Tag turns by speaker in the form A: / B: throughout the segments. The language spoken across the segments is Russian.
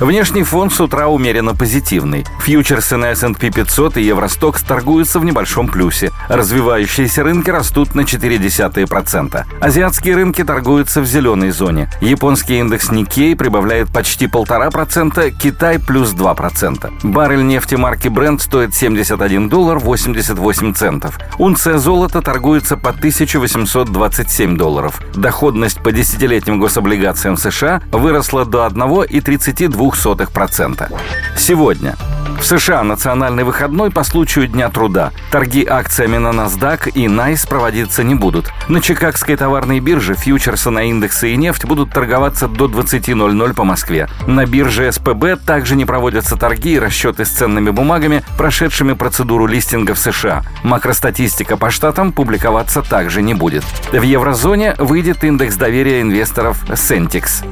A: Внешний фон с утра умеренно позитивный. Фьючерсы на S&P 500 и Евростокс торгуются в небольшом плюсе. Развивающиеся рынки растут на 0,4%. Азиатские рынки торгуются в зеленой зоне. Японский индекс Nikkei прибавляет почти 1,5%, Китай плюс 2%. Баррель нефти марки Brent стоит 71 доллар 88 центов. Унция золота торгуется по 1827 долларов. Доходность по десятилетним гособлигациям США выросла до 1,32 0,02%. Сегодня в США национальный выходной по случаю Дня труда. Торги акциями на NASDAQ и NICE проводиться не будут. На Чикагской товарной бирже фьючерсы на индексы и нефть будут торговаться до 20.00 по Москве. На бирже СПБ также не проводятся торги и расчеты с ценными бумагами, прошедшими процедуру листинга в США. Макростатистика по штатам публиковаться также не будет. В еврозоне выйдет индекс доверия инвесторов Sentix.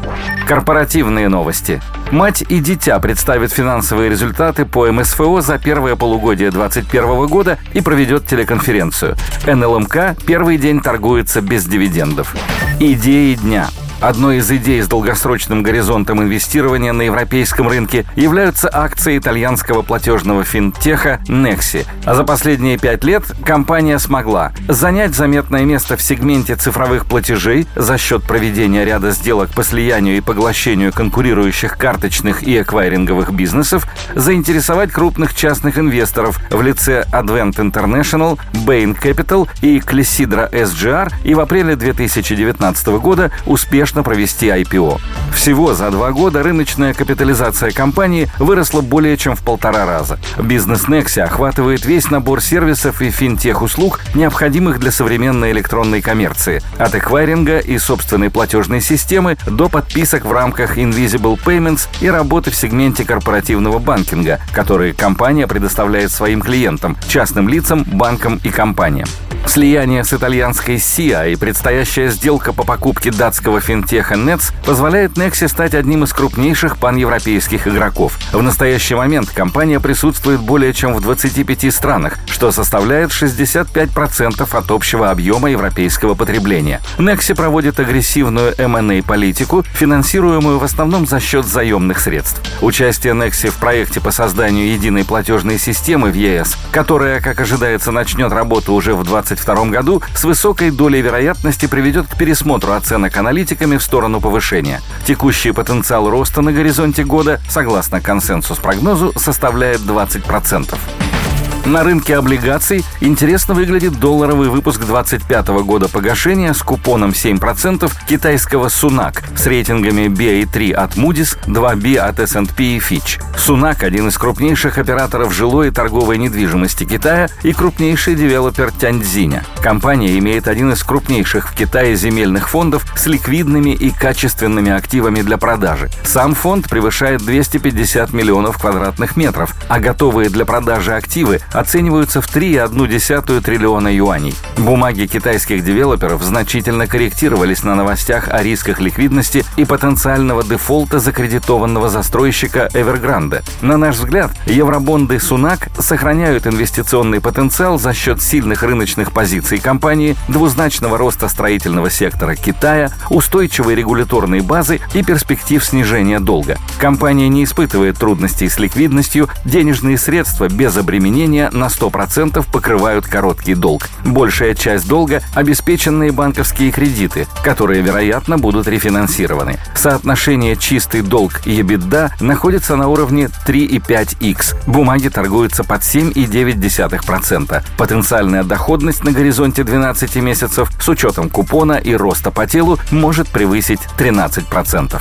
A: Корпоративные новости. Мать и дитя представят финансовые результаты по МСФО за первое полугодие 2021 года и проведет телеконференцию. НЛМК первый день торгуется без дивидендов. Идеи дня – Одной из идей с долгосрочным горизонтом инвестирования на европейском рынке являются акции итальянского платежного финтеха Nexi. А за последние пять лет компания смогла занять заметное место в сегменте цифровых платежей за счет проведения ряда сделок по слиянию и поглощению конкурирующих карточных и эквайринговых бизнесов, заинтересовать крупных частных инвесторов в лице Advent International, Bain Capital и Clessidra SGR и в апреле 2019 года успешно успешно провести IPO. Всего за два года рыночная капитализация компании выросла более чем в полтора раза. Бизнес Nexi охватывает весь набор сервисов и финтех-услуг, необходимых для современной электронной коммерции, от эквайринга и собственной платежной системы до подписок в рамках Invisible Payments и работы в сегменте корпоративного банкинга, которые компания предоставляет своим клиентам, частным лицам, банкам и компаниям. Слияние с итальянской SIA и предстоящая сделка по покупке датского финтеха Nets позволяет Nexi стать одним из крупнейших паневропейских игроков. В настоящий момент компания присутствует более чем в 25 странах, что составляет 65% от общего объема европейского потребления. Nexi проводит агрессивную M&A-политику, финансируемую в основном за счет заемных средств. Участие Nexi в проекте по созданию единой платежной системы в ЕС, которая, как ожидается, начнет работу уже в 20 2022 году с высокой долей вероятности приведет к пересмотру оценок аналитиками в сторону повышения. Текущий потенциал роста на горизонте года, согласно консенсус-прогнозу, составляет 20%. На рынке облигаций интересно выглядит долларовый выпуск 2025 года погашения с купоном 7% китайского Сунак с рейтингами BA3 от Moody's, 2B от S&P и Fitch. Сунак – один из крупнейших операторов жилой и торговой недвижимости Китая и крупнейший девелопер Тяньцзиня. Компания имеет один из крупнейших в Китае земельных фондов с ликвидными и качественными активами для продажи. Сам фонд превышает 250 миллионов квадратных метров, а готовые для продажи активы оцениваются в 3,1 триллиона юаней. Бумаги китайских девелоперов значительно корректировались на новостях о рисках ликвидности и потенциального дефолта закредитованного застройщика Evergrande. На наш взгляд, евробонды Сунак сохраняют инвестиционный потенциал за счет сильных рыночных позиций компании, двузначного роста строительного сектора Китая, устойчивой регуляторной базы и перспектив снижения долга. Компания не испытывает трудностей с ликвидностью, денежные средства без обременения на 100% покрывают короткий долг. Большая часть долга – обеспеченные банковские кредиты, которые, вероятно, будут рефинансированы. Соотношение чистый долг и EBITDA находится на уровне 3,5x. Бумаги торгуются под 7,9%. Потенциальная доходность на горизонте 12 месяцев с учетом купона и роста по телу может превысить 13%.